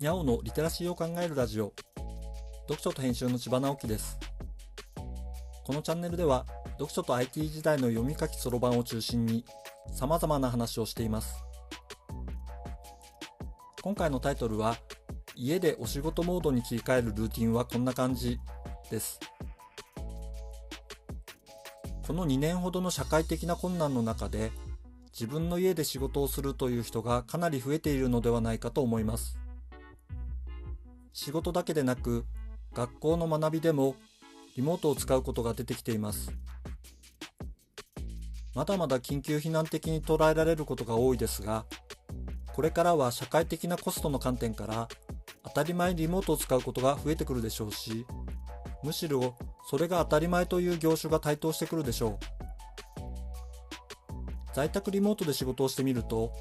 にゃおのリテラシーを考えるラジオ。読書と編集の千葉直樹です。このチャンネルでは読書と IT 時代の読み書きそろばんを中心に様々な話をしています。今回のタイトルは家でお仕事モードに切り替えるルーティンはこんな感じです。この2年ほどの社会的な困難の中で自分の家で仕事をするという人がかなり増えているのではないかと思います。仕事だけでなく学校の学びでもリモートを使うことが出てきています。まだまだ緊急避難的に捉えられることが多いですが、これからは社会的なコストの観点から当たり前にリモートを使うことが増えてくるでしょうし、むしろそれが当たり前という業種が台頭してくるでしょう。在宅リモートで仕事をしてみると、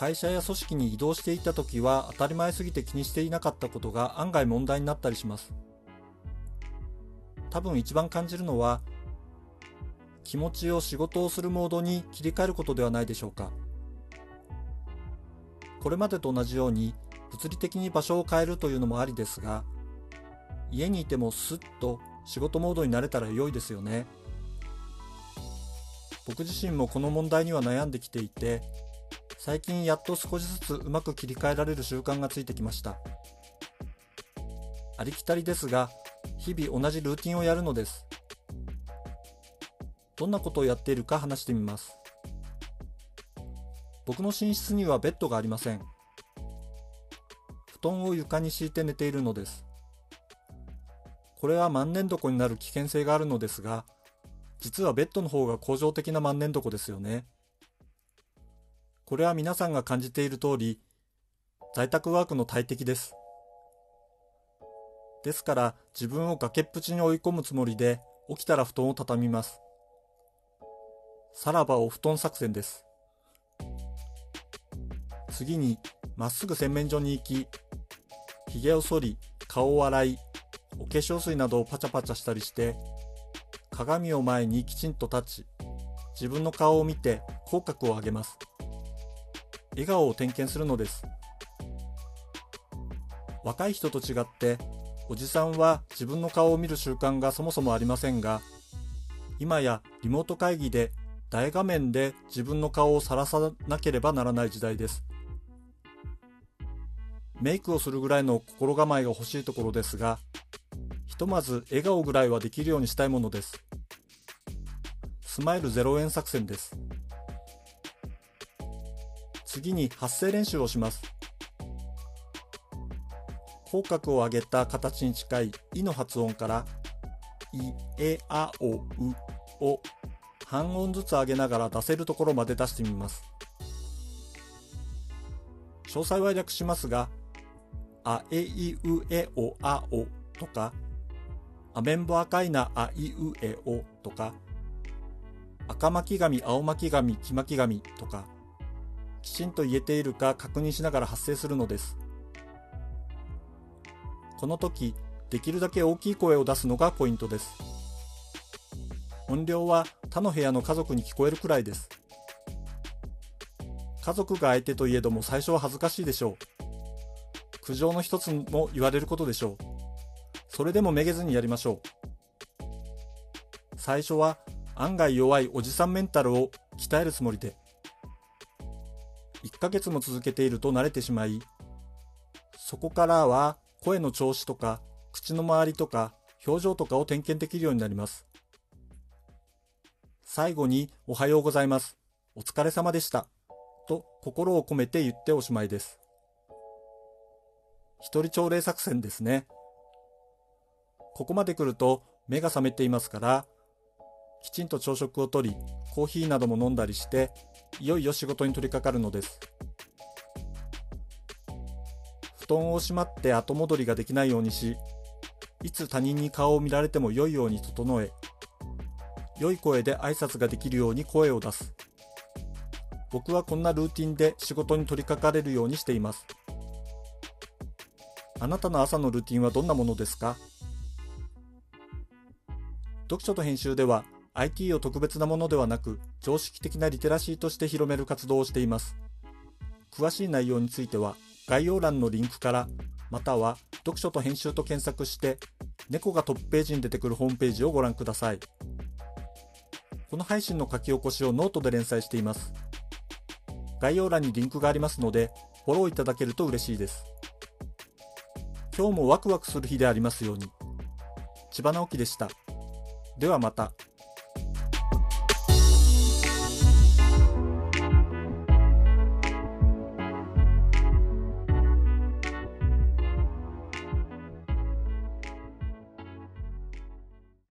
会社や組織に移動していた時は当たり前すぎて気にしていなかったことが案外問題になったりします。多分一番感じるのは、気持ちを仕事をするモードに切り替えることではないでしょうか。これまでと同じように物理的に場所を変えるというのもありですが、家にいてもスッと仕事モードになれたら良いですよね。僕自身もこの問題には悩んできていて、最近やっと少しずつうまく切り替えられる習慣がついてきました。ありきたりですが、日々同じルーティンをやるのです。どんなことをやっているか話してみます。僕の寝室にはベッドがありません。布団を床に敷いて寝ているのです。これは万年床になる危険性があるのですが、実はベッドの方が恒常的な万年床ですよね。これは皆さんが感じている通り、在宅ワークの大敵です。ですから自分を崖っぷちに追い込むつもりで起きたら布団を畳みます。さらばお布団作戦です。次にまっすぐ洗面所に行き、髭を剃り、顔を洗い、お化粧水などをパチャパチャしたりして鏡を前にきちんと立ち、自分の顔を見て口角を上げます。笑顔を点検するのです。若い人と違って、おじさんは自分の顔を見る習慣がそもそもありませんが、今やリモート会議で大画面で自分の顔をさらさなければならない時代です。メイクをするぐらいの心構えが欲しいところですが、ひとまず笑顔ぐらいはできるようにしたいものです。スマイル0円作戦です。次に発声練習をします。口角を上げた形に近い「い」の発音から「い」「え」「あ」「お」「う」を半音ずつ上げながら出せるところまで出してみます。詳細は略しますが、あえいうえおあおとか、アメンボ赤いなあいうえおとか、赤巻紙、青巻紙、黄巻紙とか、きちんと言えているか確認しながら発生するのです。この時、できるだけ大きい声を出すのがポイントです。音量は他の部屋の家族に聞こえるくらいです。家族が相手といえども最初は恥ずかしいでしょう。苦情の一つも言われることでしょう。それでもめげずにやりましょう。最初は案外弱いおじさんメンタルを鍛えるつもりで、1ヶ月も続けていると慣れてしまい、そこからは声の調子とか、口の周りとか、表情とかを点検できるようになります。最後に、おはようございます。お疲れ様でした。と心を込めて言っておしまいです。一人朝礼作戦ですね。ここまで来ると目が覚めていますから、きちんと朝食をとり、コーヒーなども飲んだりして、いよいよ仕事に取り掛かるのです。布団をしまって後戻りができないようにし、いつ他人に顔を見られても良いように整え、良い声で挨拶ができるように声を出す。僕はこんなルーティンで仕事に取り掛かれるようにしています。あなたの朝のルーティンはどんなものですか？読書と編集では IT を特別なものではなく常識的なリテラシーとして広める活動をしています。詳しい内容については概要欄のリンクからまたは読書と編集と検索して猫がトップページに出てくるホームページをご覧ください。この配信の書き起こしをノートで連載しています。概要欄にリンクがありますのでフォローいただけると嬉しいです。今日もワクワクする日でありますように。千葉直樹でした。ではまた。